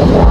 Come on.